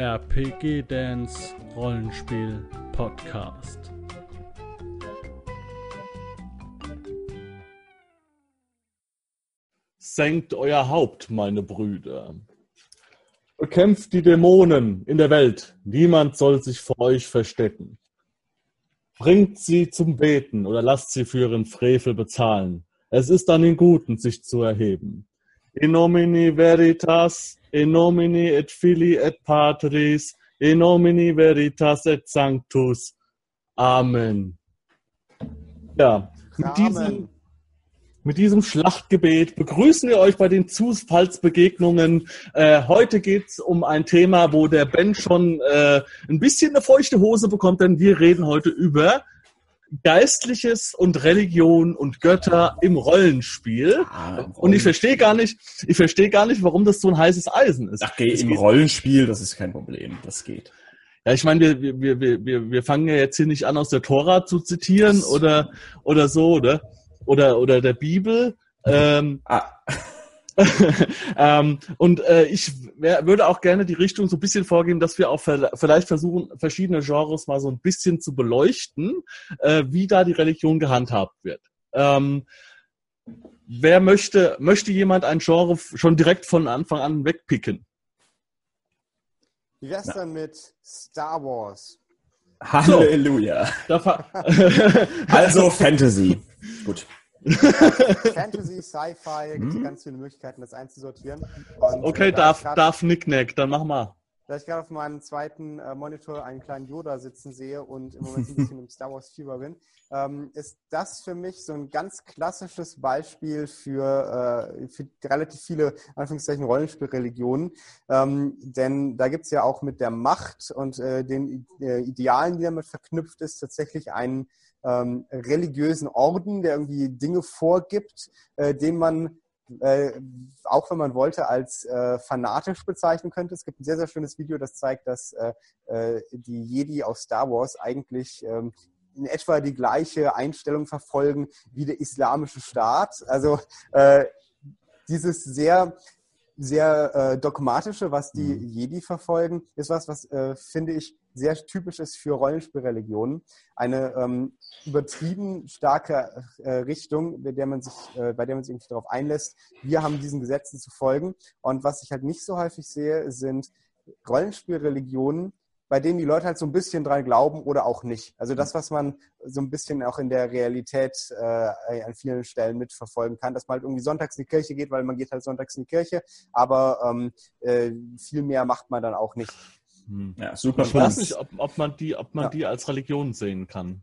RPG Dance Rollenspiel Podcast. Senkt euer Haupt, meine Brüder. Bekämpft die Dämonen in der Welt. Niemand soll sich vor euch verstecken. Bringt sie zum Beten oder lasst sie für ihren Frevel bezahlen. Es ist an den Guten, sich zu erheben. In nomine veritas, in nomine et fili et patris, in nomine veritas et sanctus. Amen. Ja, mit diesem, mit diesem Schlachtgebet begrüßen wir euch bei den Zufallsbegegnungen. Äh, heute geht's um ein Thema, wo der Ben schon äh, ein bisschen eine feuchte Hose bekommt, denn wir reden heute über Geistliches und Religion und Götter im Rollenspiel. Und ich verstehe gar nicht, ich verstehe gar nicht, warum das so ein heißes Eisen ist. Ach, Es im Rollenspiel, das ist kein Problem. Das geht. Ja, ich meine, wir, wir, wir, wir, wir fangen ja jetzt hier nicht an, aus der Tora zu zitieren oder, oder so, oder? Oder, oder der Bibel. Ähm, Ah, ähm, und äh, ich wär, würde auch gerne die Richtung so ein bisschen vorgeben, dass wir auch ver vielleicht versuchen, verschiedene Genres mal so ein bisschen zu beleuchten, äh, wie da die Religion gehandhabt wird. Ähm, wer möchte, möchte jemand ein Genre schon direkt von Anfang an wegpicken? Wie wär's dann mit Star Wars? Halleluja. Fa- Also Fantasy. Gut. Fantasy, Sci-Fi, gibt Hm? ganz viele Möglichkeiten, das einzusortieren. Und, okay, äh, da darf, grad- darf Nicknack, dann mach mal. Da ich gerade auf meinem zweiten äh, Monitor einen kleinen Yoda sitzen sehe und im Moment ein bisschen im Star Wars Fieber bin, ähm, ist das für mich so ein ganz klassisches Beispiel für, äh, für relativ viele Anführungszeichen Rollenspielreligionen. Ähm, denn da gibt es ja auch mit der Macht und äh, den äh, Idealen, die damit verknüpft ist, tatsächlich einen ähm, religiösen Orden, der irgendwie Dinge vorgibt, äh, den man äh, auch wenn man wollte, als äh, fanatisch bezeichnen könnte. Es gibt ein sehr, sehr schönes Video, das zeigt, dass äh, äh, die Jedi aus Star Wars eigentlich ähm, in etwa die gleiche Einstellung verfolgen wie der islamische Staat. Also äh, dieses sehr sehr äh, dogmatische, was die Mhm. Jedi verfolgen, ist was, was finde ich sehr typisch ist für Rollenspielreligionen. Eine ähm, übertrieben starke äh, Richtung, bei der man sich, äh, bei der man sich irgendwie darauf einlässt, wir haben diesen Gesetzen zu folgen. Und was ich halt nicht so häufig sehe, sind Rollenspielreligionen, bei denen die Leute halt so ein bisschen dran glauben oder auch nicht. Also das, was man so ein bisschen auch in der Realität äh, an vielen Stellen mitverfolgen kann, dass man halt irgendwie sonntags in die Kirche geht, weil man geht halt sonntags in die Kirche, aber ähm, äh, viel mehr macht man dann auch nicht. Hm. Ja, super Ich weiß nicht, ob, ob man die, ob man Ja. die als Religion sehen kann.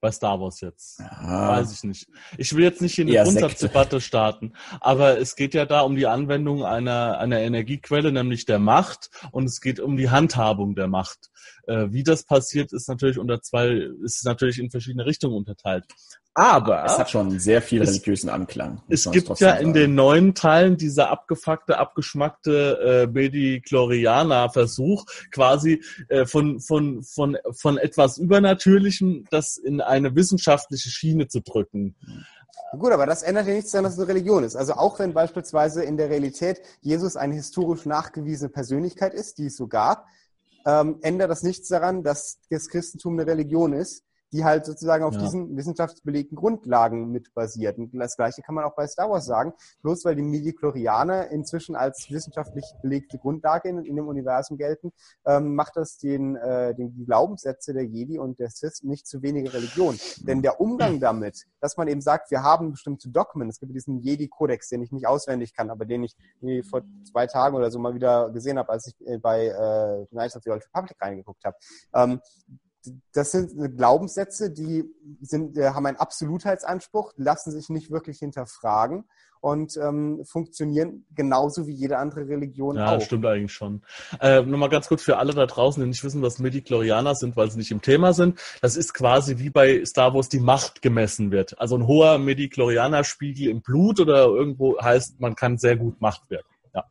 Bei Star Wars jetzt. Ja. Weiß ich nicht. Ich will jetzt nicht hier eine Eher Grundsatzdebatte starten, aber es geht ja da um die Anwendung einer, einer Energiequelle, nämlich der Macht, und es geht um die Handhabung der Macht. Äh, wie das passiert, ist natürlich unter zwei, ist natürlich in verschiedene Richtungen unterteilt. Aber Es hat schon sehr viel Es- religiösen Anklang. muss es gibt ja in sagen. den neuen Teilen dieser abgefuckte, abgeschmackte äh, Medi-Chlorianer-Versuch quasi äh, von, von, von, von etwas Übernatürlichem das in eine wissenschaftliche Schiene zu drücken. Gut, aber das ändert ja nichts daran, dass es eine Religion ist. Also auch wenn beispielsweise in der Realität Jesus eine historisch nachgewiesene Persönlichkeit ist, die es so gab, ähm, ändert das nichts daran, dass das Christentum eine Religion ist, die halt sozusagen auf Ja. diesen wissenschaftlich Grundlagen mit basiert. Und das Gleiche kann man auch bei Star Wars sagen. Bloß weil die Midi-Chlorianer inzwischen als wissenschaftlich belegte Grundlage in, in dem Universum gelten, ähm, macht das den, äh, den die Glaubenssätze der Jedi und der Sith nicht zu weniger Religion. Denn der Umgang damit, dass man eben sagt, wir haben bestimmte Dogmen, es gibt diesen Jedi-Kodex, den ich nicht auswendig kann, aber den ich vor zwei Tagen oder so mal wieder gesehen habe, als ich äh, bei äh, Knights of the Old Republic reingeguckt habe. Ähm, das sind Glaubenssätze, die sind, äh, haben einen Absolutheitsanspruch, lassen sich nicht wirklich hinterfragen und ähm, funktionieren genauso wie jede andere Religion Ja, auch. stimmt eigentlich schon. Äh, Nochmal ganz kurz für alle da draußen, die nicht wissen, was Midi-Chlorianer sind, weil sie nicht im Thema sind. Das ist quasi wie bei Star Wars die Macht gemessen wird. Also ein hoher Midi-Chlorianer-Spiegel im Blut oder irgendwo heißt, man kann sehr gut Macht wirken. Ja.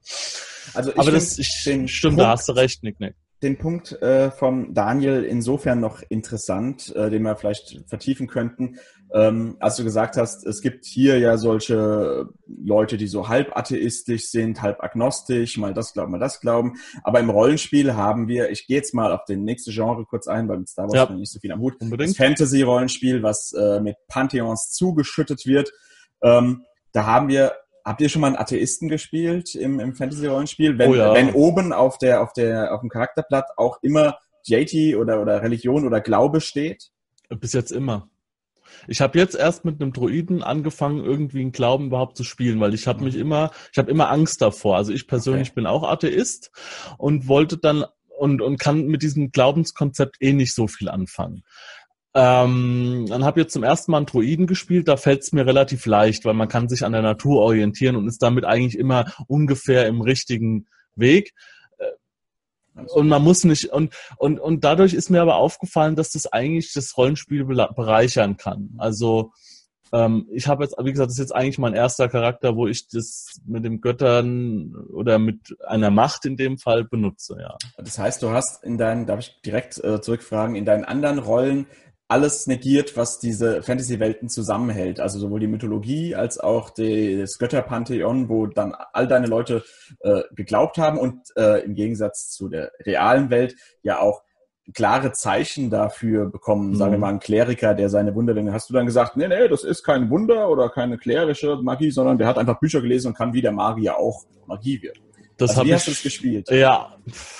Also ich Aber das ich, stimmt, Punkt, da hast du recht, Nick, Nick. Den Punkt äh, vom Daniel insofern noch interessant, äh, den wir vielleicht vertiefen könnten. ähm, als du gesagt hast, es gibt hier ja solche Leute, die so halb atheistisch sind, halb agnostisch, mal das glauben, mal das glauben. Aber im Rollenspiel haben wir, ich gehe jetzt mal auf den nächste Genre kurz ein, weil mit Star Wars Ja. ja. nicht so viel am Hut. Unbedingt. Das Fantasy-Rollenspiel, was äh, mit Pantheons zugeschüttet wird. Ähm, da haben wir, habt ihr schon mal einen Atheisten gespielt im, im Fantasy-Rollenspiel? Wenn, Oh ja. wenn oben auf der, auf der, auf dem Charakterblatt auch immer Deity oder, oder Religion oder Glaube steht? Bis jetzt immer. Ich habe jetzt erst mit einem Druiden angefangen, irgendwie einen Glauben überhaupt zu spielen, weil ich habe mich immer, ich habe immer Angst davor. Also ich persönlich Okay. bin auch Atheist und wollte dann und und kann mit diesem Glaubenskonzept eh nicht so viel anfangen. Ähm, dann habe jetzt zum ersten Mal einen Druiden gespielt, da fällt es mir relativ leicht, weil man kann sich an der Natur orientieren und ist damit eigentlich immer ungefähr im richtigen Weg. Und man muss nicht, und, und, und dadurch ist mir aber aufgefallen, dass das eigentlich das Rollenspiel bereichern kann. Also, ähm, ich habe jetzt, wie gesagt, das ist jetzt eigentlich mein erster Charakter, wo ich das mit dem Göttern oder mit einer Macht in dem Fall benutze, ja. Das heißt, du hast in deinen, darf ich direkt äh, zurückfragen, in deinen anderen Rollen alles negiert, was diese Fantasy-Welten zusammenhält. Also sowohl die Mythologie als auch die, das Götterpantheon, wo dann all deine Leute äh, geglaubt haben und äh, im Gegensatz zu der realen Welt ja auch klare Zeichen dafür bekommen. Sagen wir Mhm. mal, ein Kleriker, der seine Wunder, dann hast du dann gesagt, nee, nee, das ist kein Wunder oder keine klerische Magie, sondern der hat einfach Bücher gelesen und kann wie der Magier auch Magie wird. Das also habe wie hast du das ich gespielt? eher,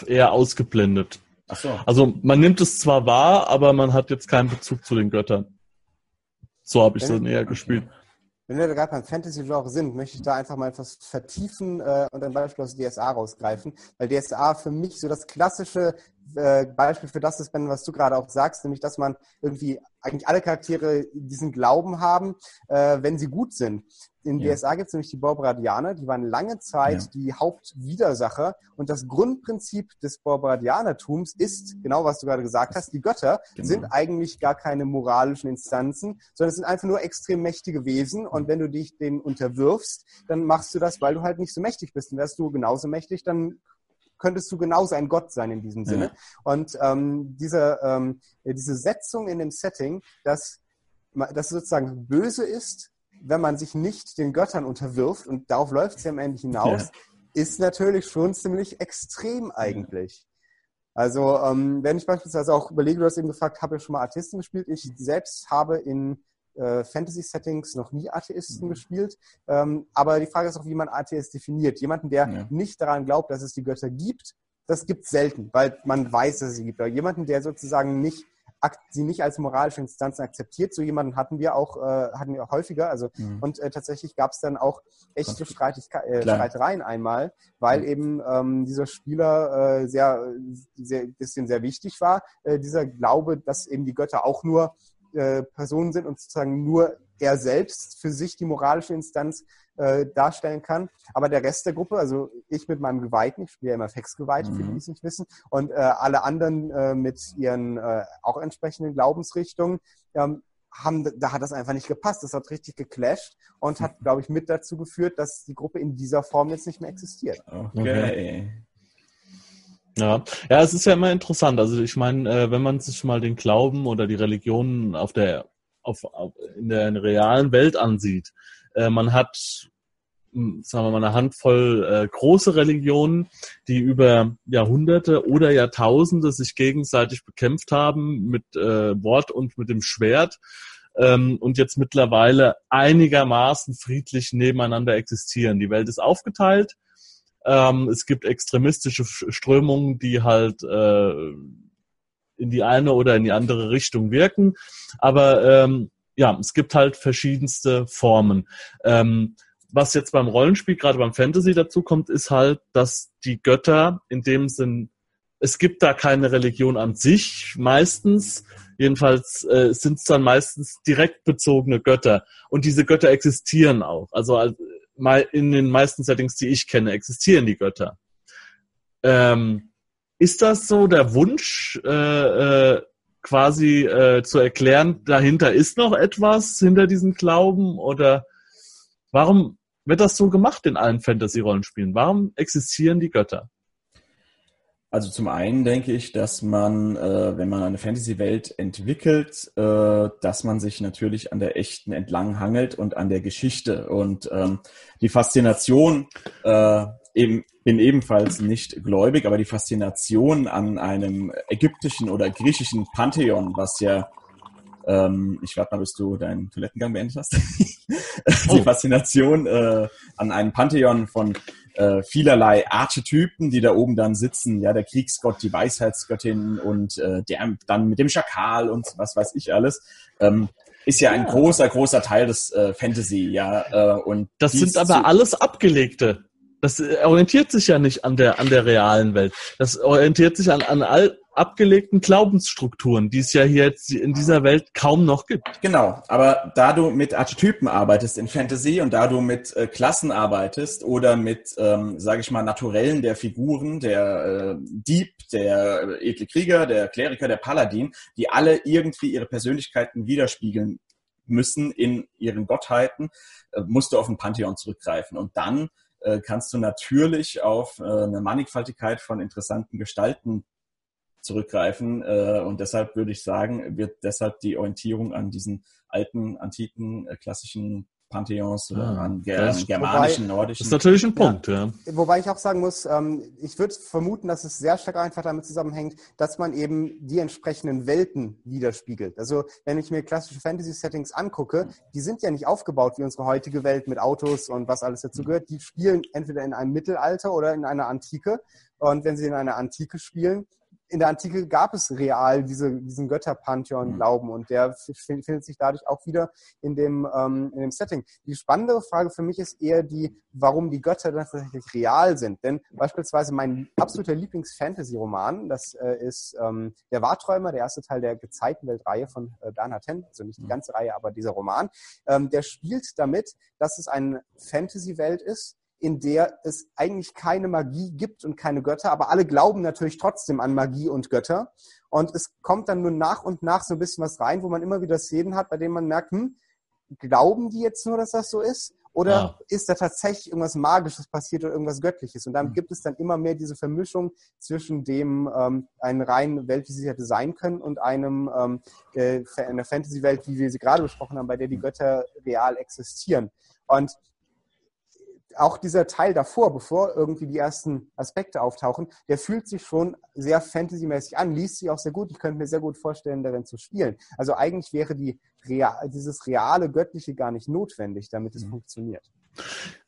eher ausgeblendet. So. Also man nimmt es zwar wahr, aber man hat jetzt keinen Bezug zu den Göttern. So habe ich es dann eher gespielt. Wenn wir da gerade beim Fantasy-Genre sind, möchte ich da einfach mal etwas vertiefen äh, und ein Beispiel aus DSA rausgreifen, weil DSA für mich so das klassische äh, Beispiel für das ist, Ben, was du gerade auch sagst, nämlich, dass man irgendwie eigentlich alle Charaktere diesen Glauben haben, äh, wenn sie gut sind. In Ja. DSA gibt es nämlich die Borbradianer, die waren lange Zeit Ja. die Hauptwidersacher und das Grundprinzip des Borbradianertums ist, genau was du gerade gesagt hast, die Götter Genau. sind eigentlich gar keine moralischen Instanzen, sondern es sind einfach nur extrem mächtige Wesen und wenn du dich denen unterwirfst, dann machst du das, weil du halt nicht so mächtig bist. Und wärst du genauso mächtig, dann könntest du genauso ein Gott sein in diesem Sinne. Ja. Und ähm, diese, ähm, diese Setzung in dem Setting, dass dass es sozusagen böse ist, wenn man sich nicht den Göttern unterwirft, und darauf läuft es ja am Ende hinaus, ist natürlich schon ziemlich extrem eigentlich. Also, ähm, wenn ich beispielsweise auch überlege, du hast eben gefragt, habe ich schon mal Atheisten gespielt? Ich selbst habe in äh, Fantasy-Settings noch nie Atheisten Mhm. gespielt. Ähm, aber die Frage ist auch, wie man Atheist definiert. Jemanden, der Ja. nicht daran glaubt, dass es die Götter gibt, das gibt es selten, weil man weiß, dass es sie gibt. Aber jemanden, der sozusagen nicht sie nicht als moralische Instanzen akzeptiert, so jemanden hatten wir auch, äh, hatten wir auch häufiger. Also Mhm. und äh, tatsächlich gab es dann auch echte Konflikt. Streitigke äh. Streitereien einmal, weil eben ähm, dieser Spieler äh, sehr, sehr, bisschen sehr wichtig war. Äh, dieser Glaube, dass eben die Götter auch nur äh, Personen sind und sozusagen nur er selbst für sich die moralische Instanz äh, darstellen kann. Aber der Rest der Gruppe, also ich mit meinem Geweihten, ich spiele ja immer Fex-Geweihte, für die, Mhm. die es nicht wissen, und äh, alle anderen äh, mit ihren äh, auch entsprechenden Glaubensrichtungen, ähm, haben, da hat das einfach nicht gepasst. Das hat richtig geclasht und hat, glaube ich, mit dazu geführt, dass die Gruppe in dieser Form jetzt nicht mehr existiert. Okay. Ja. ja, es ist ja immer interessant. Also ich meine, äh, wenn man sich mal den Glauben oder die Religion auf der, auf, auf, in der realen Welt ansieht, äh, man hat, mh, sagen wir mal, eine Handvoll äh, große Religionen, die über Jahrhunderte oder Jahrtausende sich gegenseitig bekämpft haben mit äh, Wort und mit dem Schwert ähm, und jetzt mittlerweile einigermaßen friedlich nebeneinander existieren. Die Welt ist aufgeteilt. Ähm, es gibt extremistische Sch- Strömungen, die halt äh, in die eine oder in die andere Richtung wirken. Aber ähm, ja, es gibt halt verschiedenste Formen. Ähm, was jetzt beim Rollenspiel, gerade beim Fantasy dazu kommt, ist halt, dass die Götter in dem Sinn, es gibt da keine Religion an sich meistens. Jedenfalls äh, sind es dann meistens direkt bezogene Götter. Und diese Götter existieren auch. Also als- mal in den meisten Settings, die ich kenne, existieren die Götter. Ähm, ist das so der Wunsch, äh, äh, quasi äh, zu erklären, dahinter ist noch etwas, hinter diesem Glauben? Oder warum wird das so gemacht in allen Fantasy-Rollenspielen? Warum existieren die Götter? Also zum einen denke ich, dass man, äh, wenn man eine Fantasy-Welt entwickelt, äh, dass man sich natürlich an der echten entlang hangelt und an der Geschichte. Und ähm, die Faszination, äh, eben, bin ebenfalls nicht gläubig, aber die Faszination an einem ägyptischen oder griechischen Pantheon, was ja ähm, ich warte mal, bis du deinen Toilettengang beendet hast. die oh. Faszination äh, an einem Pantheon von äh, vielerlei Archetypen, die da oben dann sitzen. Ja, der Kriegsgott, die Weisheitsgöttin und äh, der dann mit dem Schakal und was weiß ich alles. Ähm, ist ja ein ja. großer, großer Teil des äh, Fantasy, ja. Äh, und das sind aber alles abgelegte. Das orientiert sich ja nicht an der, an der realen Welt. Das orientiert sich an, an all, abgelegten Glaubensstrukturen, die es ja hier jetzt in dieser Welt kaum noch gibt. Genau, aber da du mit Archetypen arbeitest in Fantasy und da du mit äh, Klassen arbeitest oder mit, ähm, sage ich mal, Naturellen der Figuren, der äh, Dieb, der edle Krieger, der Kleriker, der Paladin, die alle irgendwie ihre Persönlichkeiten widerspiegeln müssen in ihren Gottheiten, äh, musst du auf ein Pantheon zurückgreifen. Und dann äh, kannst du natürlich auf äh, eine Mannigfaltigkeit von interessanten Gestalten zurückgreifen. Äh, und deshalb würde ich sagen, wird deshalb die Orientierung an diesen alten, antiken, äh, klassischen Pantheons oder ah, an ger germanischen, wobei, nordischen. Das ist natürlich ein Punkt, ja. ja. Wobei ich auch sagen muss, ähm, ich würde vermuten, dass es sehr stark einfach damit zusammenhängt, dass man eben die entsprechenden Welten widerspiegelt. Also wenn ich mir klassische Fantasy-Settings angucke, die sind ja nicht aufgebaut wie unsere heutige Welt mit Autos und was alles dazu gehört. Die spielen entweder in einem Mittelalter oder in einer Antike. Und wenn sie in einer Antike spielen, in der Antike gab es real diese, diesen Götterpantheon-Glauben mhm. und der findet sich dadurch auch wieder in dem, ähm, in dem Setting. Die spannendere Frage für mich ist eher die, warum die Götter dann tatsächlich real sind. Denn beispielsweise mein absoluter Lieblings-Fantasy-Roman, das äh, ist ähm, Der Warträumer, der erste Teil der Gezeitenwelt-Reihe von äh, Bernhard Henn, also nicht die mhm. ganze Reihe, aber dieser Roman, ähm, der spielt damit, dass es eine Fantasy-Welt ist, in der es eigentlich keine Magie gibt und keine Götter, aber alle glauben natürlich trotzdem an Magie und Götter. Und es kommt dann nur nach und nach so ein bisschen was rein, wo man immer wieder Szenen hat, bei denen man merkt, hm, glauben die jetzt nur, dass das so ist? Oder ja. ist da tatsächlich irgendwas Magisches passiert oder irgendwas Göttliches? Und dann mhm. gibt es dann immer mehr diese Vermischung zwischen dem ähm, eine rein Welt, wie sie hätte sein können, und einem ähm, äh, einer Fantasy-Welt, wie wir sie gerade besprochen haben, bei der die mhm. Götter real existieren. Und auch dieser Teil davor, bevor irgendwie die ersten Aspekte auftauchen, der fühlt sich schon sehr fantasymäßig an, liest sich auch sehr gut. Ich könnte mir sehr gut vorstellen, darin zu spielen. Also eigentlich wäre die Real, dieses reale Göttliche gar nicht notwendig, damit es mhm. funktioniert.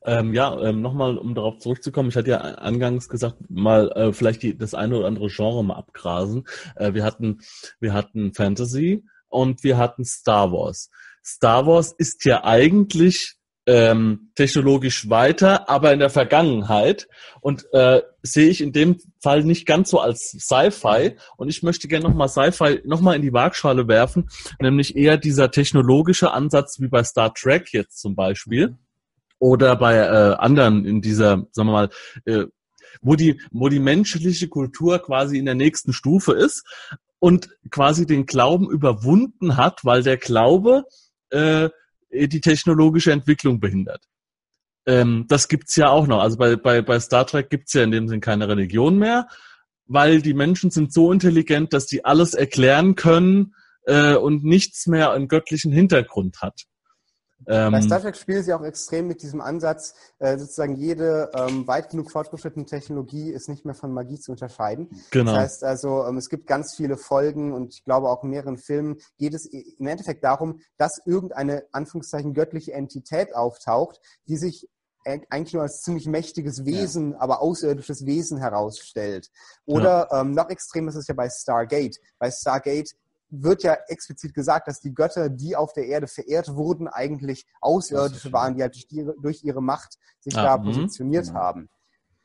Ähm, ja, ähm, nochmal, um darauf zurückzukommen, ich hatte ja angangs gesagt, mal äh, vielleicht die, das eine oder andere Genre mal abgrasen. Äh, wir hatten, wir hatten Fantasy und wir hatten Star Wars. Star Wars ist ja eigentlich ähm, technologisch weiter, aber in der Vergangenheit. Und äh, sehe ich in dem Fall nicht ganz so als Sci-Fi. Und ich möchte gerne nochmal Sci-Fi nochmal in die Waagschale werfen, nämlich eher dieser technologische Ansatz wie bei Star Trek jetzt zum Beispiel. Oder bei äh, anderen in dieser, sagen wir mal, äh, wo die, wo die menschliche Kultur quasi in der nächsten Stufe ist und quasi den Glauben überwunden hat, weil der Glaube äh, die technologische Entwicklung behindert. Ähm, das gibt's ja auch noch. Also bei, bei, bei Star Trek gibt's ja in dem Sinn keine Religion mehr, weil die Menschen sind so intelligent, dass die alles erklären können äh, und nichts mehr einen göttlichen Hintergrund hat. Ähm, Bei Star Trek spielen sie auch extrem mit diesem Ansatz, äh, sozusagen jede ähm, weit genug fortgeschrittene Technologie ist nicht mehr von Magie zu unterscheiden. Genau. Das heißt also, ähm, es gibt ganz viele Folgen und ich glaube auch in mehreren Filmen geht es im Endeffekt darum, dass irgendeine Anführungszeichen göttliche Entität auftaucht, die sich eigentlich nur als ziemlich mächtiges Wesen, ja. aber außerirdisches Wesen herausstellt. Oder ja. ähm, noch extrem ist es ja bei Stargate. Bei Stargate wird ja explizit gesagt, dass die Götter, die auf der Erde verehrt wurden, eigentlich Außerirdische waren, die halt durch, die, durch ihre Macht sich ja, da mh. positioniert ja. haben.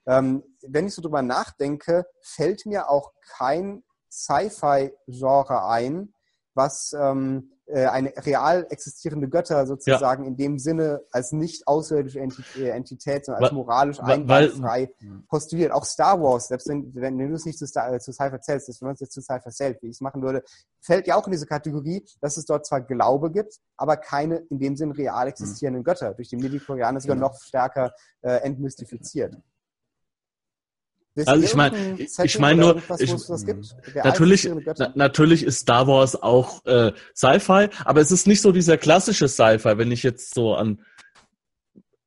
Ähm, wenn ich so drüber nachdenke, fällt mir auch kein Sci-Fi-Genre ein, was ähm, äh, eine real existierende Götter sozusagen ja. in dem Sinne als nicht außerirdische äh, Entität, sondern als moralisch einwandfrei postuliert. Auch Star Wars, selbst wenn, wenn du es nicht zu, Star, zu Cypher zählst, wenn man es jetzt zu Cypher zählt, wie ich es machen würde, fällt ja auch in diese Kategorie, dass es dort zwar Glaube gibt, aber keine in dem Sinn real existierenden mhm. Götter. Durch die Midichlorianer sogar genau. noch stärker äh, entmystifiziert. Also ich mein- irgendein ich- Setting ich mein oder nur, ich- Natürlich, na, natürlich ist Star Wars auch äh, Sci-Fi, aber es ist nicht so dieser klassische Sci-Fi, wenn ich jetzt so an,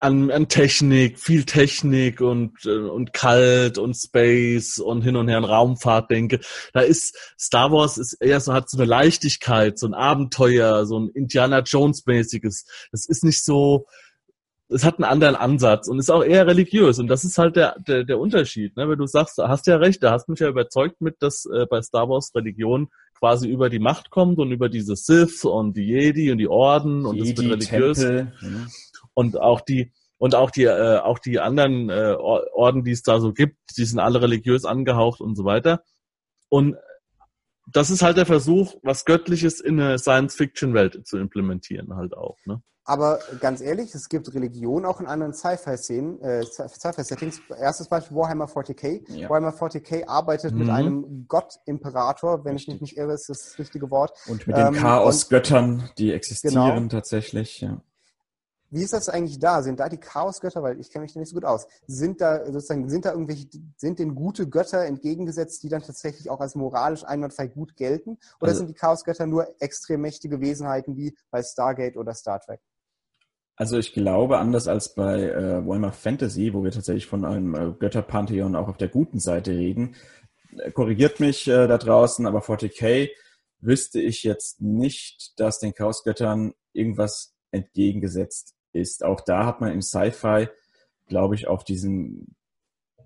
an, an Technik, viel Technik und, äh, und kalt und Space und hin und her an Raumfahrt denke. Da ist Star Wars ist eher so, hat so eine Leichtigkeit, so ein Abenteuer, so ein Indiana Jones-mäßiges. Das ist nicht so, es hat einen anderen Ansatz und ist auch eher religiös. Und das ist halt der, der, der Unterschied. Ne? Wenn du sagst, hast ja recht, da hast mich ja überzeugt mit, dass äh, bei Star Wars Religion quasi über die Macht kommt und über diese Sith und die Jedi und die Orden und es wird Jedi, religiös Tempel, ne? und auch die und auch die äh, auch die anderen äh, Or- Orden, die es da so gibt, die sind alle religiös angehaucht und so weiter. Und das ist halt der Versuch, was Göttliches in eine Science-Fiction-Welt zu implementieren, halt auch. Ne? Aber ganz ehrlich, es gibt Religion auch in anderen Sci-Fi-Szenen, äh, Sci-Fi-Settings. Erstes Beispiel Warhammer 40k. Ja. Warhammer 40k arbeitet mit Mhm. einem Gott-Imperator, wenn ich mich nicht irre, ist das das richtige Wort. Und mit Ähm, den Chaosgöttern, die existieren Genau. tatsächlich, ja. Wie ist das eigentlich da? Sind da die Chaosgötter, weil ich kenne mich da nicht so gut aus, sind da sozusagen, sind da irgendwelche, sind den gute Götter entgegengesetzt, die dann tatsächlich auch als moralisch einwandfrei gut gelten? Oder Also- sind die Chaosgötter nur extrem mächtige Wesenheiten wie bei Stargate oder Star Trek? Also ich glaube, anders als bei äh, Warhammer Fantasy, wo wir tatsächlich von einem äh, Götterpantheon auch auf der guten Seite reden, äh, korrigiert mich äh, da draußen, aber 40k wüsste ich jetzt nicht, dass den Chaosgöttern irgendwas entgegengesetzt ist. Auch da hat man im Sci-Fi, glaube ich, auf diesen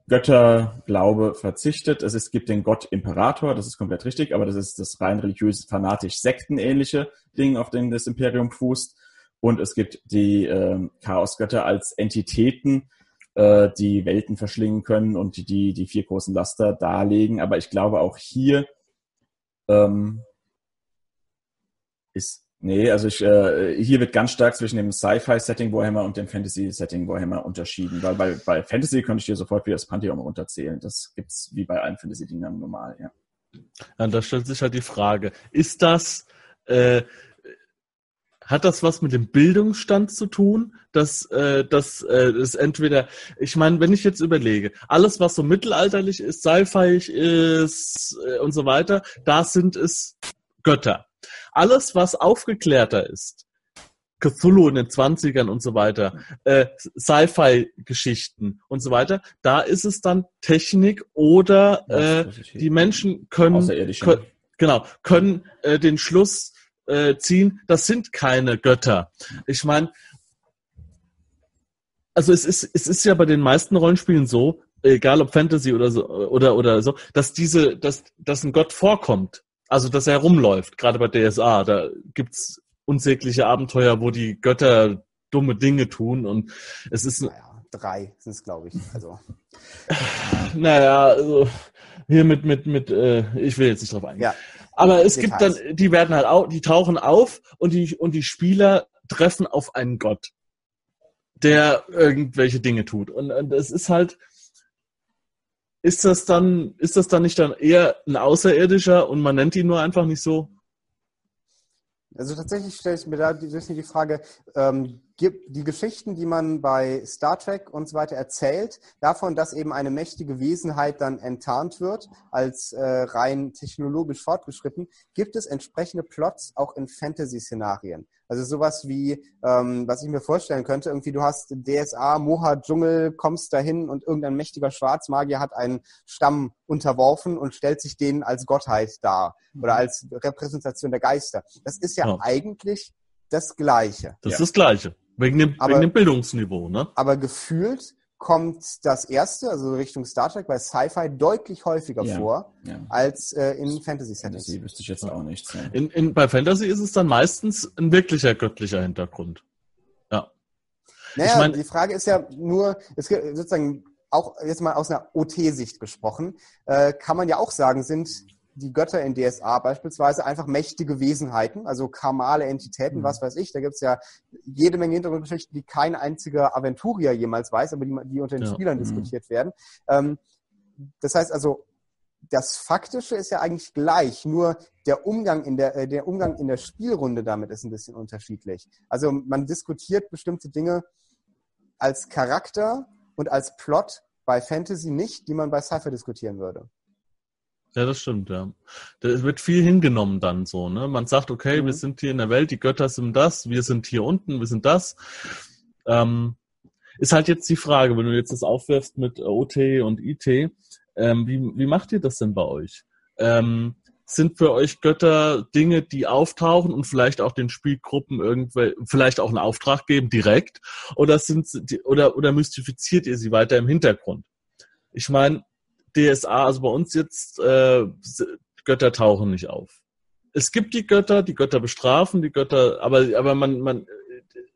Götterglaube verzichtet. Es ist, gibt den Gott Imperator, das ist komplett richtig, aber das ist das rein religiös, fanatisch sektenähnliche Ding, auf dem das Imperium fußt. Und es gibt die ähm, Chaosgötter als Entitäten, äh, die Welten verschlingen können und die, die die vier großen Laster darlegen. Aber ich glaube auch hier ähm, ist, nee, also ich, äh, hier wird ganz stark zwischen dem Sci-Fi-Setting Warhammer und dem Fantasy-Setting Warhammer unterschieden. Weil bei, bei Fantasy könnte ich dir sofort wieder das Pantheon runterzählen. Das gibt's wie bei allen Fantasy-Dingern normal, ja. Ja, da stellt sich halt die Frage, ist das, äh, hat das was mit dem Bildungsstand zu tun? Dass, äh, dass äh, es entweder, ich meine, wenn ich jetzt überlege, alles, was so mittelalterlich ist, sci-fi ist äh, und so weiter, da sind es Götter. Alles, was aufgeklärter ist, Cthulhu in den 20ern und so weiter, äh, Sci-Fi-Geschichten und so weiter, da ist es dann Technik oder äh, die Menschen können, können genau können äh, den Schluss äh, ziehen, das sind keine Götter. Ich meine, also es ist es ist ja bei den meisten Rollenspielen so, egal ob Fantasy oder so oder oder so, dass diese dass dass ein Gott vorkommt, also dass er rumläuft. Gerade bei DSA, da gibt's unsägliche Abenteuer, wo die Götter dumme Dinge tun und es ist Naja, drei sind es, glaube ich. Also, naja, also hier mit, mit, mit, äh, ich will jetzt nicht drauf eingehen. ja. Aber es Details. gibt dann, die werden halt auch, die tauchen auf und die, und die Spieler treffen auf einen Gott, der irgendwelche Dinge tut. Und, und es ist halt, ist das dann, ist das dann nicht dann eher ein Außerirdischer und man nennt ihn nur einfach nicht so? Also tatsächlich stelle ich mir da die, die Frage, ähm, die Geschichten, die man bei Star Trek und so weiter erzählt, davon, dass eben eine mächtige Wesenheit dann enttarnt wird, als äh, rein technologisch fortgeschritten, gibt es entsprechende Plots auch in Fantasy-Szenarien. Also sowas wie, ähm, was ich mir vorstellen könnte, irgendwie du hast DSA, Moha, Dschungel, kommst dahin und irgendein mächtiger Schwarzmagier hat einen Stamm unterworfen und stellt sich denen als Gottheit dar oder als Repräsentation der Geister. Das ist ja Ja. eigentlich das Gleiche. Das Ja. ist das Gleiche. Wegen dem, Aber- wegen dem Bildungsniveau, ne? Aber gefühlt kommt das erste, also Richtung Star Trek bei Sci-Fi, deutlich häufiger Ja. vor Ja. als äh, in Fantasy-Settings. Fantasy wüsste ich jetzt auch nichts. Ja. In, in, bei Fantasy ist es dann meistens ein wirklicher göttlicher Hintergrund. Naja, Ich mein- die Frage ist ja nur, es gibt sozusagen auch jetzt mal aus einer OT-Sicht gesprochen, äh, kann man ja auch sagen, sind die Götter in DSA beispielsweise einfach mächtige Wesenheiten, also karmale Entitäten, Mhm. was weiß ich. Da gibt's ja jede Menge Hintergrundgeschichten, die kein einziger Aventurier jemals weiß, aber die, die unter den Ja. Spielern Mhm. diskutiert werden. Ähm, das heißt also, das Faktische ist ja eigentlich gleich, nur der Umgang in der, äh, der Umgang in der Spielrunde damit ist ein bisschen unterschiedlich. Also man diskutiert bestimmte Dinge als Charakter und als Plot bei Fantasy nicht, die man bei Cypher diskutieren würde. Ja, das stimmt, ja. Da wird viel hingenommen dann so, ne? Man sagt, okay, mhm. wir sind hier in der Welt, die Götter sind das, wir sind hier unten, wir sind das. Ähm, ist halt jetzt die Frage, wenn du jetzt das aufwirfst mit OT und IT, ähm, wie, wie macht ihr das denn bei euch? Ähm, sind für euch Götter Dinge, die auftauchen und vielleicht auch den Spielgruppen irgendwelche, vielleicht auch einen Auftrag geben direkt? Oder sind sie, oder, oder mystifiziert ihr sie weiter im Hintergrund? Ich meine, DSA, also bei uns jetzt, äh, Götter tauchen nicht auf. Es gibt die Götter, die Götter bestrafen, die Götter, aber, aber man, man,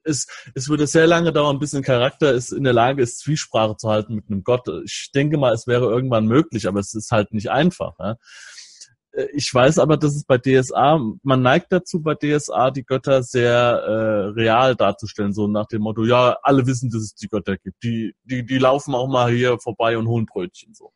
es, es würde sehr lange dauern, bis ein Charakter ist, in der Lage ist, Zwiesprache zu halten mit einem Gott. Ich denke mal, es wäre irgendwann möglich, aber es ist halt nicht einfach. Ja? Ich weiß aber, dass es bei DSA, man neigt dazu, bei DSA die Götter sehr äh, real darzustellen, so nach dem Motto, ja, alle wissen, dass es die Götter gibt. Die, die, die laufen auch mal hier vorbei und holen Brötchen. So.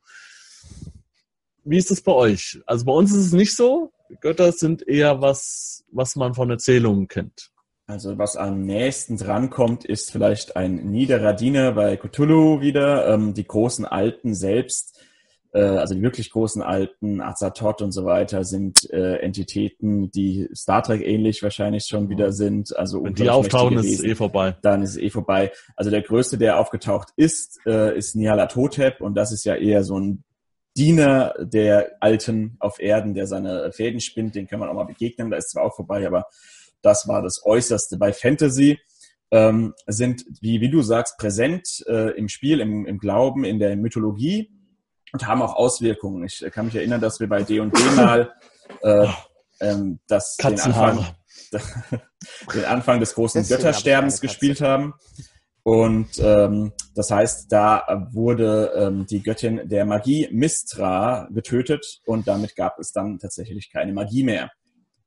Wie ist es bei euch? Also bei uns ist es nicht so. Götter sind eher was, was man von Erzählungen kennt. Also was am nächsten drankommt, ist vielleicht ein niederer Diener bei Cthulhu wieder. Ähm, die großen Alten selbst, äh, also die wirklich großen Alten, Azathoth und so weiter, sind äh, Entitäten, die Star Trek ähnlich wahrscheinlich schon wieder sind. Also Wenn die auftauchen, ist es eh vorbei. Dann ist es eh vorbei. Also der größte, der aufgetaucht ist, äh, ist Nyarlathotep und das ist ja eher so ein Diener der Alten auf Erden, der seine Fäden spinnt, den kann man auch mal begegnen, da ist zwar auch vorbei, aber das war das Äußerste. Bei Fantasy ähm, sind, wie, wie du sagst, präsent äh, im Spiel, im, im Glauben, in der Mythologie und haben auch Auswirkungen. Ich kann mich erinnern, dass wir bei D&D mal äh, ähm, das, den Anfang, den Anfang des großen Göttersterbens gespielt haben. Und ähm, das heißt, da wurde ähm, die Göttin der Magie Mistra getötet und damit gab es dann tatsächlich keine Magie mehr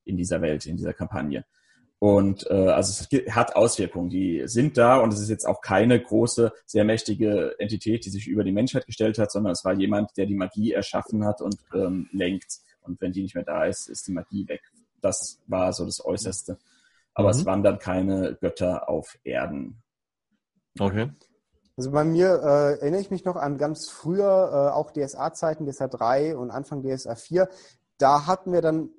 in dieser Welt, in dieser Kampagne. Und äh, also es hat Auswirkungen, die sind da und es ist jetzt auch keine große, sehr mächtige Entität, die sich über die Menschheit gestellt hat, sondern es war jemand, der die Magie erschaffen hat und ähm, lenkt. Und wenn die nicht mehr da ist, ist die Magie weg. Das war so das Äußerste. Aber mhm. es waren dann keine Götter auf Erden. Okay. Also bei mir äh, erinnere ich mich noch an ganz früher, äh, auch DSA-Zeiten, DSA 3 und Anfang DSA 4. Da hatten wir dann,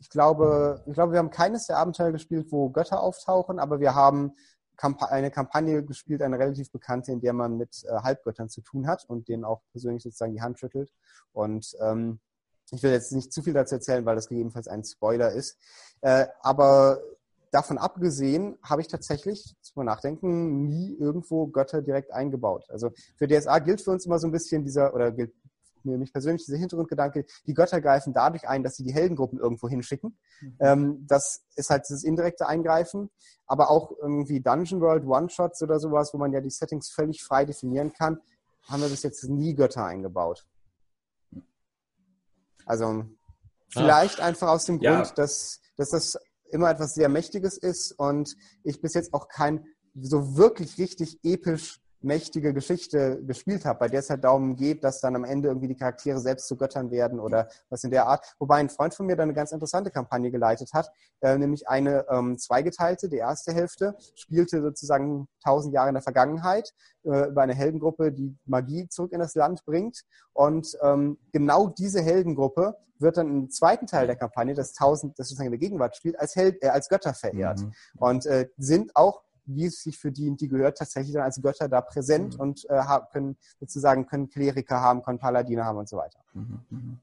ich glaube, ich glaube, wir haben keines der Abenteuer gespielt, wo Götter auftauchen, aber wir haben eine Kampagne gespielt, eine relativ bekannte, in der man mit äh, Halbgöttern zu tun hat und denen auch persönlich sozusagen die Hand schüttelt. Und ähm, ich will jetzt nicht zu viel dazu erzählen, weil das gegebenenfalls ein Spoiler ist. Äh, aber davon abgesehen habe ich tatsächlich, zum Nachdenken, nie irgendwo Götter direkt eingebaut. Also für DSA gilt für uns immer so ein bisschen dieser, oder gilt mir mich persönlich dieser Hintergrundgedanke, die Götter greifen dadurch ein, dass sie die Heldengruppen irgendwo hinschicken. Mhm. Ähm, das ist halt das indirekte Eingreifen, aber auch irgendwie Dungeon World One-Shots oder sowas, wo man ja die Settings völlig frei definieren kann, haben wir bis jetzt nie Götter eingebaut. Also ah. vielleicht ah. einfach aus dem Grund, ja. dass, dass das immer etwas sehr Mächtiges ist und ich bis jetzt auch kein so wirklich richtig episch mächtige Geschichte gespielt habe, bei der es halt darum geht, dass dann am Ende irgendwie die Charaktere selbst zu Göttern werden oder was in der Art. Wobei ein Freund von mir da eine ganz interessante Kampagne geleitet hat, äh, nämlich eine ähm, zweigeteilte. Die erste Hälfte spielte sozusagen tausend Jahre in der Vergangenheit äh, über eine Heldengruppe, die Magie zurück in das Land bringt. Und ähm, genau diese Heldengruppe wird dann im zweiten Teil der Kampagne, das tausend, das sozusagen in der Gegenwart spielt, als Held, äh, als Götter verehrt mhm. und äh, sind auch wie es sich für die, die gehört, tatsächlich dann als Götter da präsent mhm. und äh, können sozusagen können Kleriker haben, können Paladine haben und so weiter. Mhm. mhm.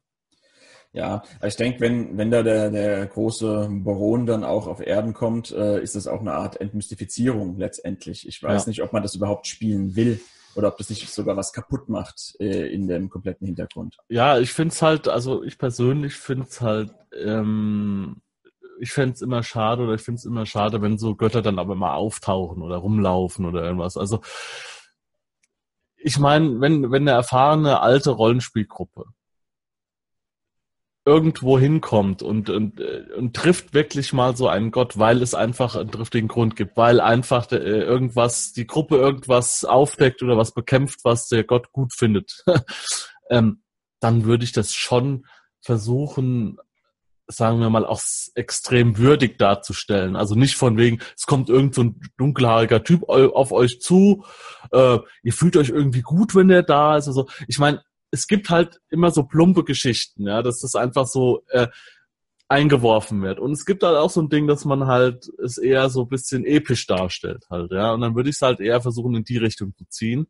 Ja, ich denke, wenn, wenn da der, der große Baron dann auch auf Erden kommt, äh, ist das auch eine Art Entmystifizierung letztendlich. Ich weiß ja. nicht, ob man das überhaupt spielen will oder ob das nicht sogar was kaputt macht äh, in dem kompletten Hintergrund. Ja, ich finde es halt, also ich persönlich finde es halt ähm, ich fände es immer schade oder ich finde es immer schade, wenn so Götter dann aber mal auftauchen oder rumlaufen oder irgendwas. Also ich meine, wenn, wenn eine erfahrene alte Rollenspielgruppe irgendwo hinkommt und, und, und trifft wirklich mal so einen Gott, weil es einfach einen triftigen Grund gibt, weil einfach der, äh, irgendwas, die Gruppe irgendwas aufdeckt oder was bekämpft, was der Gott gut findet, ähm, dann würde ich das schon versuchen sagen wir mal, auch extrem würdig darzustellen. Also nicht von wegen, es kommt irgend so ein dunkelhaariger Typ auf euch zu, äh, ihr fühlt euch irgendwie gut, wenn der da ist. Also ich meine, es gibt halt immer so plumpe Geschichten, ja, dass das einfach so äh, eingeworfen wird. Und es gibt halt auch so ein Ding, dass man halt es eher so ein bisschen episch darstellt halt, ja. Und dann würde ich es halt eher versuchen, in die Richtung zu ziehen.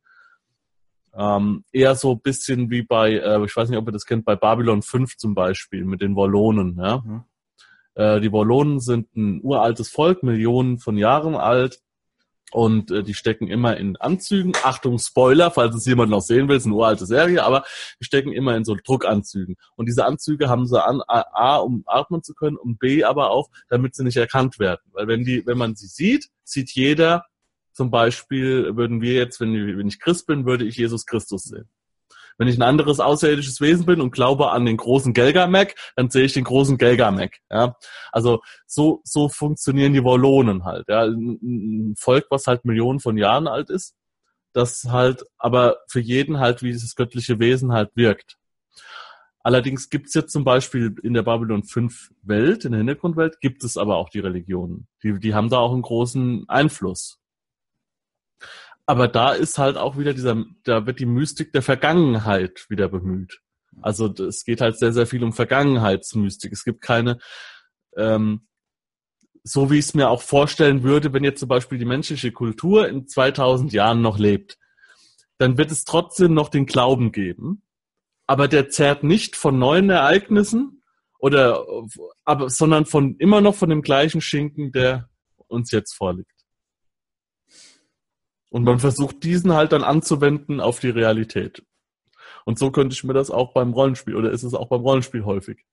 Ähm, eher so ein bisschen wie bei, äh, ich weiß nicht, ob ihr das kennt, bei Babylon 5 zum Beispiel mit den Wollonen. Ja? Mhm. Äh, die Wollonen sind ein uraltes Volk, Millionen von Jahren alt und äh, die stecken immer in Anzügen. Achtung, Spoiler, falls es jemand noch sehen will, ist eine uralte Serie, aber die stecken immer in so Druckanzügen. Und diese Anzüge haben sie an, A, um atmen zu können und B, aber auch, damit sie nicht erkannt werden. Weil wenn die, wenn man sie sieht, sieht jeder, zum Beispiel würden wir jetzt, wenn, ich Christ bin, würde ich Jesus Christus sehen. Wenn ich ein anderes außerirdisches Wesen bin und glaube an den großen Gelgamek, dann sehe ich den großen Gelgamek. Ja? Also so, so funktionieren die Wollonen halt. Ja? Ein Volk, was halt Millionen von Jahren alt ist, das halt aber für jeden halt wie dieses göttliche Wesen halt wirkt. Allerdings gibt es jetzt zum Beispiel in der Babylon 5 Welt, in der Hintergrundwelt, gibt es aber auch die Religionen. Die, die haben da auch einen großen Einfluss. Aber da ist halt auch wieder dieser, da wird die Mystik der Vergangenheit wieder bemüht. Also es geht halt sehr, sehr viel um Vergangenheitsmystik. Es gibt keine, ähm, so wie ich es mir auch vorstellen würde, wenn jetzt zum Beispiel die menschliche Kultur in 2000 Jahren noch lebt, dann wird es trotzdem noch den Glauben geben, aber der zerrt nicht von neuen Ereignissen oder, aber, sondern von immer noch von dem gleichen Schinken, der uns jetzt vorliegt. Und man versucht diesen halt dann anzuwenden auf die Realität. Und so könnte ich mir das auch beim Rollenspiel, oder ist es auch beim Rollenspiel häufig?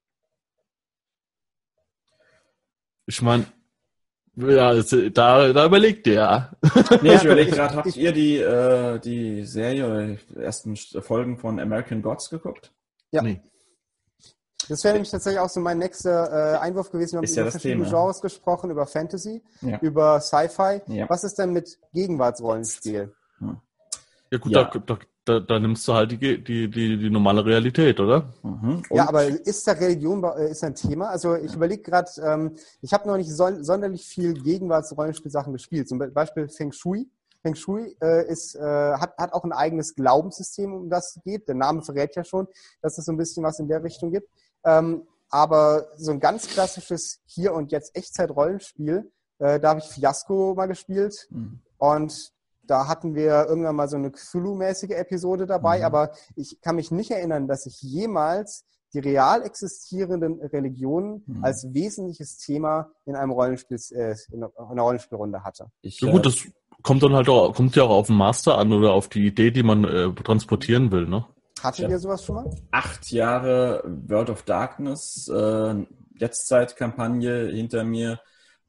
Ich meine, ja, da, da überlegt ihr. Nee, ich überlege gerade, habt ihr die, äh, die Serie oder die ersten Folgen von American Gods geguckt? Ja. Nee. Das wäre nämlich tatsächlich auch so mein nächster äh, Einwurf gewesen. Wir haben ist über ja verschiedene Thema. Genres gesprochen, über Fantasy, ja. über Sci-Fi. Ja. Was ist denn mit Gegenwartsrollenspiel? Ja gut, ja. Da, da, da, nimmst du halt die, die, die, die normale Realität, oder? Mhm. Ja, aber ist da Religion äh, ist ein Thema? Also ich überlege gerade, ähm, ich habe noch nicht so, sonderlich viel Gegenwartsrollenspielsachen gespielt. Zum Beispiel Feng Shui. Feng Shui äh, ist, äh, hat, hat auch ein eigenes Glaubenssystem, um das es geht. Der Name verrät ja schon, dass es so ein bisschen was in der Richtung gibt. Ähm, aber so ein ganz klassisches Hier und Jetzt Echtzeit-Rollenspiel, äh, da habe ich Fiasco mal gespielt. Mhm. Und da hatten wir irgendwann mal so eine Cthulhu-mäßige Episode dabei, mhm. aber ich kann mich nicht erinnern, dass ich jemals die real existierenden Religionen mhm. als wesentliches Thema in einem Rollenspiel, äh, in einer Rollenspielrunde hatte. Ich, ja, gut, das kommt dann halt auch, kommt ja auch auf den Master an oder auf die Idee, die man äh, transportieren will, ne? Hattet ihr sowas schon mal? Acht Jahre World of Darkness, äh, Jetztzeit-Kampagne hinter mir,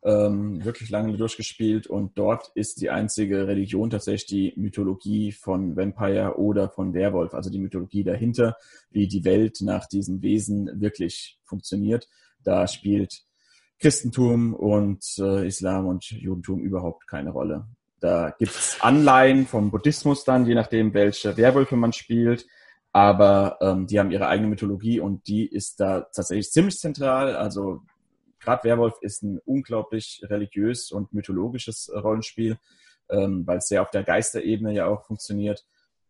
ähm, wirklich lange durchgespielt und dort ist die einzige Religion tatsächlich die Mythologie von Vampire oder von Werwolf, also die Mythologie dahinter, wie die Welt nach diesem Wesen wirklich funktioniert. Da spielt Christentum und äh, Islam und Judentum überhaupt keine Rolle. Da gibt's Anleihen vom Buddhismus dann, je nachdem, welche Werwölfe man spielt aber ähm, die haben ihre eigene Mythologie und die ist da tatsächlich ziemlich zentral. Also gerade Werwolf ist ein unglaublich religiös und mythologisches Rollenspiel, ähm, weil es sehr auf der Geisterebene ja auch funktioniert.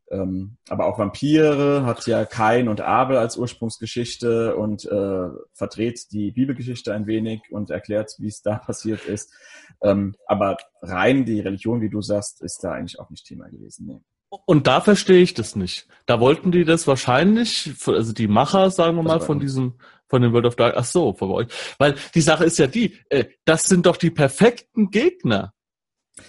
Ähm, aber auch Vampire hat ja Kain und Abel als Ursprungsgeschichte und äh, verdreht die Bibelgeschichte ein wenig und erklärt, wie es da passiert ist. Ähm, aber rein die Religion, wie du sagst, ist da eigentlich auch nicht Thema gewesen. Nee. Und da verstehe ich das nicht. Da wollten die das wahrscheinlich, also die Macher, sagen wir mal, von diesem, von dem World of Dark, ach so, von euch. Weil die Sache ist ja die, äh, das sind doch die perfekten Gegner.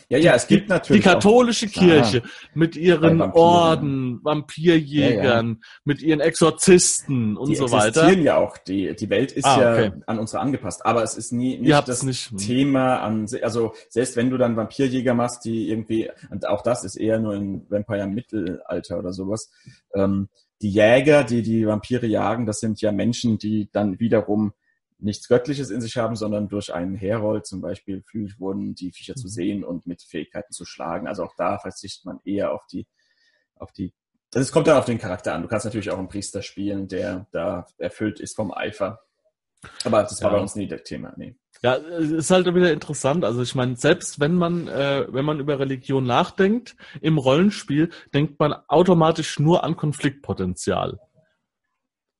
Ja, ja, es gibt natürlich. Die katholische auch, Kirche klar, mit ihren Orden, Vampirjägern, ja, ja. mit ihren Exorzisten und die so weiter. Die ja auch. Die, die Welt ist ah, okay. ja an unsere angepasst. Aber es ist nie nicht das nicht. Thema an, also selbst wenn du dann Vampirjäger machst, die irgendwie, und auch das ist eher nur in Vampire Mittelalter oder sowas, ähm, die Jäger, die die Vampire jagen, das sind ja Menschen, die dann wiederum nichts Göttliches in sich haben, sondern durch einen Herold zum Beispiel fühlt wurden, die Viecher zu mhm. sehen und mit Fähigkeiten zu schlagen. Also auch da verzichtet man eher auf die, auf die, das kommt dann auf den Charakter an. Du kannst natürlich auch einen Priester spielen, der da erfüllt ist vom Eifer. Aber das war Ja. bei uns nie das Thema. Nee. Ja, es ist halt wieder interessant. Also ich meine, selbst wenn man, äh, wenn man über Religion nachdenkt im Rollenspiel, denkt man automatisch nur an Konfliktpotenzial.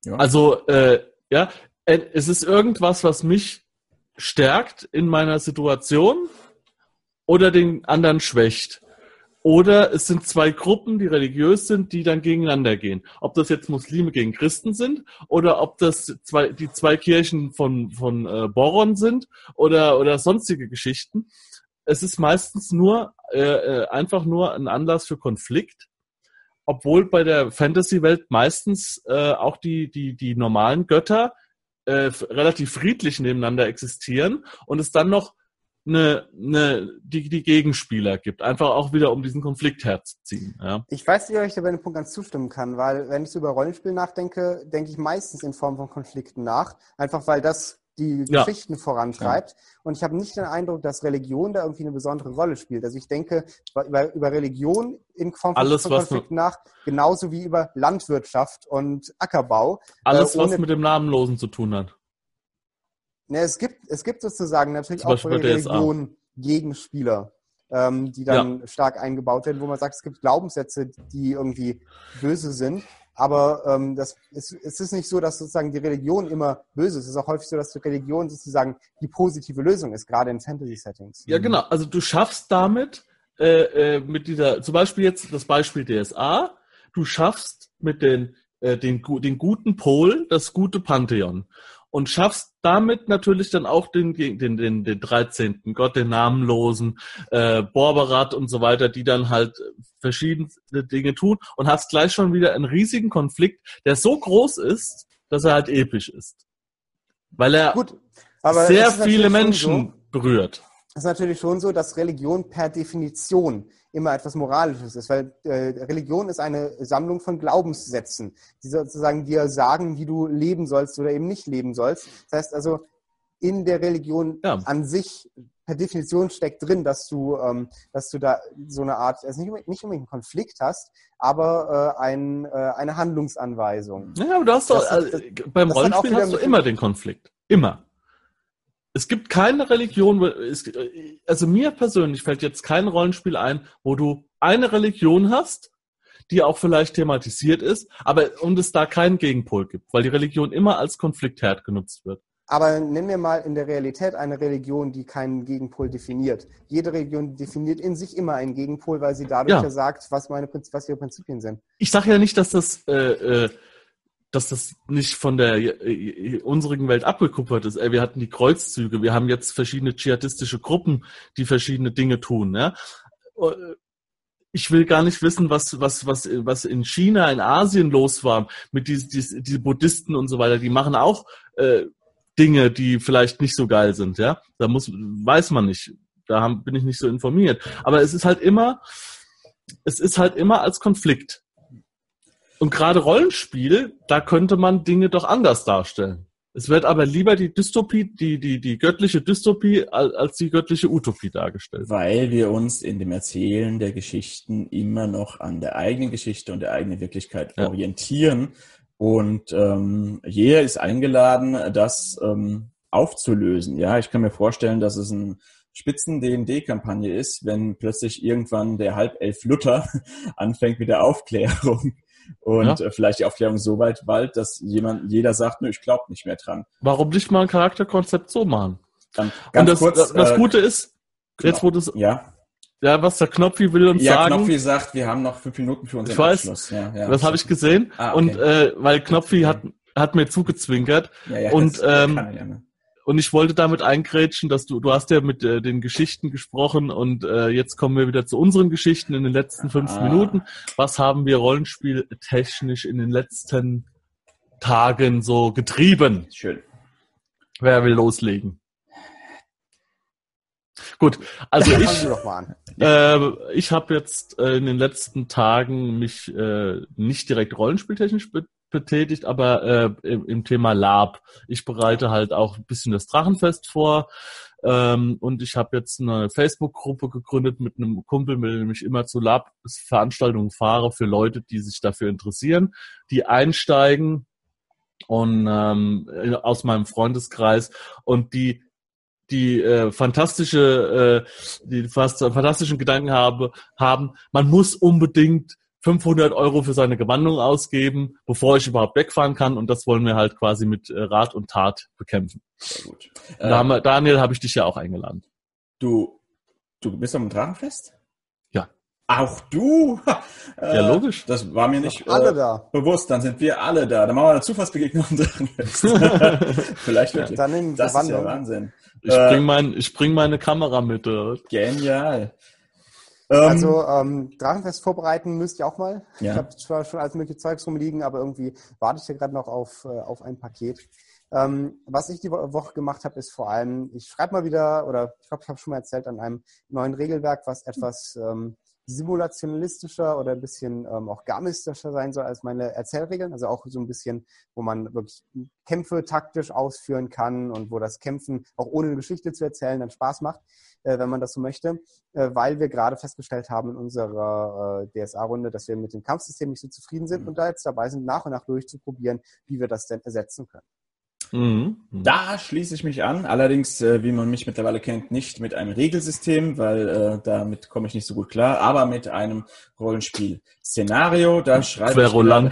Ja. Also äh, ja, es ist irgendwas, was mich stärkt in meiner Situation oder den anderen schwächt. Oder es sind zwei Gruppen, die religiös sind, die dann gegeneinander gehen. Ob das jetzt Muslime gegen Christen sind oder ob das zwei, die zwei Kirchen von, von äh, Boron sind oder, oder sonstige Geschichten. Es ist meistens nur äh, äh, einfach nur ein Anlass für Konflikt, obwohl bei der Fantasy-Welt meistens äh, auch die, die, die normalen Götter äh, relativ friedlich nebeneinander existieren und es dann noch eine, eine, die, die Gegenspieler gibt. Einfach auch wieder, um diesen Konflikt herzuziehen. Ja. Ich weiß nicht, ob ich dir bei dem Punkt ganz zustimmen kann, weil wenn ich so über Rollenspiel nachdenke, denke ich meistens in Form von Konflikten nach, einfach weil das die Ja. Geschichten vorantreibt. Und ich habe nicht den Eindruck, dass Religion da irgendwie eine besondere Rolle spielt. Also ich denke über, über Religion Form von, Alles, von was Konflikten nach, genauso wie über Landwirtschaft und Ackerbau. Alles, Äh, was ohne- mit dem Namenlosen zu tun hat. Ne, es gibt, es gibt sozusagen natürlich Zum auch bei. Religion Gegenspieler, ähm, die dann stark eingebaut werden, wo man sagt, es gibt Glaubenssätze, die irgendwie böse sind. Aber ähm, das, es, es ist nicht so, dass sozusagen die Religion immer böse ist. Es ist auch häufig so, dass die Religion sozusagen die positive Lösung ist, gerade in Fantasy-Settings. Ja, genau. Also du schaffst damit, äh, äh, mit dieser, zum Beispiel jetzt das Beispiel DSA, du schaffst mit den, äh, den, den guten Pol das gute Pantheon und schaffst damit natürlich dann auch den, den, den, den 13. Gott, den Namenlosen, äh, Borberat und so weiter, die dann halt verschiedene Dinge tun und hast gleich schon wieder einen riesigen Konflikt, der so groß ist, dass er halt episch ist. Weil er Gut, aber sehr viele Menschen So, berührt. es ist natürlich schon so, dass Religion per Definition immer etwas Moralisches ist, weil äh, Religion ist eine Sammlung von Glaubenssätzen, die sozusagen dir sagen, wie du leben sollst oder eben nicht leben sollst. Das heißt also, in der Religion Ja. an sich per Definition steckt drin, dass du, ähm, dass du da so eine Art, also nicht, unbedingt- nicht unbedingt einen Konflikt hast, aber äh, ein, äh, eine Handlungsanweisung. Ja, aber du hast doch, Das- also, das- beim Rollenspiel hast du immer den Konflikt. Immer. Es gibt keine Religion, es, also mir persönlich fällt jetzt kein Rollenspiel ein, wo du eine Religion hast, die auch vielleicht thematisiert ist, aber und es da keinen Gegenpol gibt, weil die Religion immer als Konfliktherd genutzt wird. Aber nennen wir mal in der Realität eine Religion, die keinen Gegenpol definiert. Jede Religion definiert in sich immer einen Gegenpol, weil sie dadurch Ja. ja, sagt, was, meine, was ihre Prinzipien sind. Ich sage ja nicht, dass das, äh, äh, dass das nicht von der äh, unseren Welt abgekuppert ist. Ey, wir hatten die Kreuzzüge, wir haben jetzt verschiedene dschihadistische Gruppen, die verschiedene Dinge tun. Ja? Äh, Ich will gar nicht wissen, was, was, was, was in China, in Asien los war mit diesen diese, diese Buddhisten und so weiter. Die machen auch äh, Dinge, die vielleicht nicht so geil sind. Ja, da muss weiß man nicht. Da haben, bin ich nicht so informiert. Aber es ist halt immer, es ist halt immer als Konflikt. Und gerade Rollenspiel, da könnte man Dinge doch anders darstellen. Es wird aber lieber die Dystopie, die, die, die göttliche Dystopie al- als die göttliche Utopie dargestellt. Weil wir uns in dem Erzählen der Geschichten immer noch an der eigenen Geschichte und der eigenen Wirklichkeit Ja. orientieren. Und ähm, jeder ist eingeladen, das ähm, aufzulösen. Ja, ich kann mir vorstellen, dass es ein Spitzen-DND-Kampagne ist, wenn plötzlich irgendwann der Halbelf Luther anfängt mit der Aufklärung und Ja. äh, vielleicht die Aufklärung so weit bald, dass jemand, jeder sagt, nö, ich glaube nicht mehr dran. Warum nicht mal ein Charakterkonzept so machen? Dann Und das, kurz. das äh, Gute ist, jetzt wo genau. das, Ja, ja, was der Knopfi will uns ja, sagen, Knopfi sagt, wir haben noch fünf Minuten für unseren Ich weiß. Abschluss. Ja, ja. das habe ich gesehen. Ah, okay. Und äh, weil Knopfi hat, hat mir zugezwinkert, ja, ja, und, das ähm, kann er ja, ne? Und ich wollte damit eingrätschen, dass du, du hast ja mit äh, den Geschichten gesprochen und äh, jetzt kommen wir wieder zu unseren Geschichten in den letzten fünf Ah. Minuten. Was haben wir rollenspieltechnisch in den letzten Tagen so getrieben? Schön. Wer will loslegen? Gut, also ich, äh, ich habe jetzt äh, in den letzten Tagen mich äh, nicht direkt rollenspieltechnisch be betätigt, aber äh, im, im Thema Lab. Ich bereite halt auch ein bisschen das Drachenfest vor ähm, und ich habe jetzt eine Facebook-Gruppe gegründet mit einem Kumpel, mit dem ich immer zu Lab-Veranstaltungen fahre für Leute, die sich dafür interessieren, die einsteigen und ähm, aus meinem Freundeskreis und die die äh, fantastische äh, die fast fantastischen Gedanken habe haben man muss unbedingt 500 Euro für seine Gewandung ausgeben, bevor ich überhaupt wegfahren kann. Und das wollen wir halt quasi mit äh, Rat und Tat bekämpfen. Sehr gut. da äh, haben wir, Daniel, habe ich dich ja auch eingeladen. Du, du bist am Drachenfest? Ja. Auch du? ja, logisch. Das war mir nicht alle äh, da. bewusst. Dann sind wir alle da. Dann machen wir eine Zufallsbegegnung am Drachenfest. Vielleicht wirklich. Dann in das ist ja Wahnsinn. Ich bring, mein, ich bring meine Kamera mit. Genial. Also ähm, Drachenfest vorbereiten müsst ihr auch mal. Ja. Ich habe zwar schon alles mögliche Zeugs rumliegen, aber irgendwie warte ich ja gerade noch auf, äh, auf ein Paket. Ähm, was ich die Woche gemacht habe, ist vor allem, ich schreibe mal wieder, oder ich glaube, ich habe schon mal erzählt, an einem neuen Regelwerk, was etwas ähm, simulationalistischer oder ein bisschen ähm, auch garmistischer sein soll als meine Erzählregeln. Also auch so ein bisschen, wo man wirklich Kämpfe taktisch ausführen kann und wo das Kämpfen auch ohne eine Geschichte zu erzählen dann Spaß macht äh, wenn man das so möchte, äh, weil wir gerade festgestellt haben in unserer äh, DSA-Runde, dass wir mit dem Kampfsystem nicht so zufrieden sind mhm. und da jetzt dabei sind, nach und nach durchzuprobieren, wie wir das denn ersetzen können. Mhm. mhm. Da schließe ich mich an. Allerdings, äh, wie man mich mittlerweile kennt, nicht mit einem Regelsystem, weil äh, damit komme ich nicht so gut klar, aber mit einem Rollenspiel-Szenario. Da schreibe ich gerade,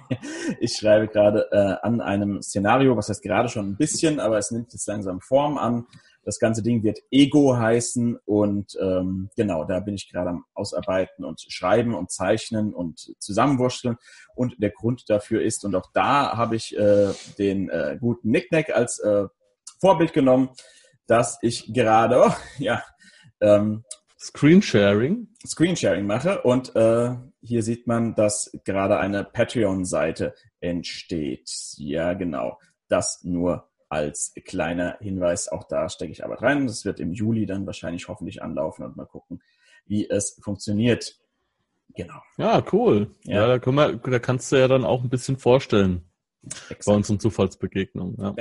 ich schreibe gerade äh, an einem Szenario, was heißt gerade schon ein bisschen, aber es nimmt jetzt langsam Form an. Das ganze Ding wird Ego heißen und ähm, genau, da bin ich gerade am Ausarbeiten und Schreiben und Zeichnen und Zusammenwurschteln. Und der Grund dafür ist, und auch da habe ich äh, den äh, guten Nicknack als äh, Vorbild genommen, dass ich gerade, oh, ja, ähm, Screensharing. Screensharing mache und äh, hier sieht man, dass gerade eine Patreon-Seite entsteht. Ja, genau. Das nur als kleiner Hinweis. Auch da stecke ich Arbeit rein. Das wird im Juli dann wahrscheinlich hoffentlich anlaufen und mal gucken, wie es funktioniert. Genau. Ja, cool. Ja, ja da, wir, da, kannst du ja dann auch ein bisschen vorstellen Exakt. bei unseren Zufallsbegegnungen. Ja.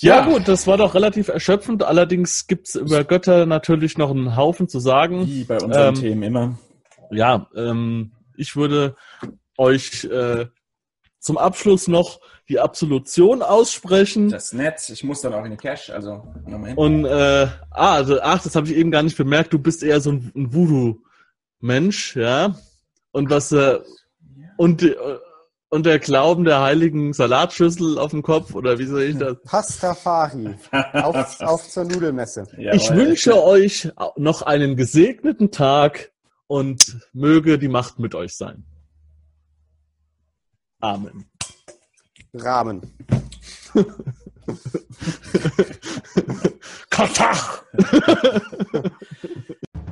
Ja, gut, das war doch relativ erschöpfend. Allerdings gibt's über Götter natürlich noch einen Haufen zu sagen. Wie bei unseren ähm, Themen immer. Ja, ähm, ich würde euch äh, zum Abschluss noch die Absolution aussprechen. Das ist nett. Ich muss dann auch in den Cash, also nochmal Und äh, ah, also ach, das habe ich eben gar nicht bemerkt. Du bist eher so ein, ein Voodoo-Mensch, ja. Und was äh, und äh, und der Glauben der heiligen Salatschüssel auf dem Kopf oder wie soll ich das? Pastafari. auf, auf zur Nudelmesse. Ja, ich wünsche euch noch einen gesegneten Tag und möge die Macht mit euch sein. Amen. Rahmen. Katach!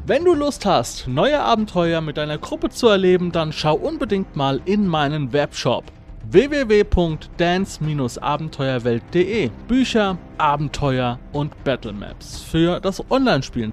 Wenn du Lust hast, neue Abenteuer mit deiner Gruppe zu erleben, dann schau unbedingt mal in meinen Webshop www.dance-abenteuerwelt.de Bücher, Abenteuer und Battlemaps für das Online-Spielen.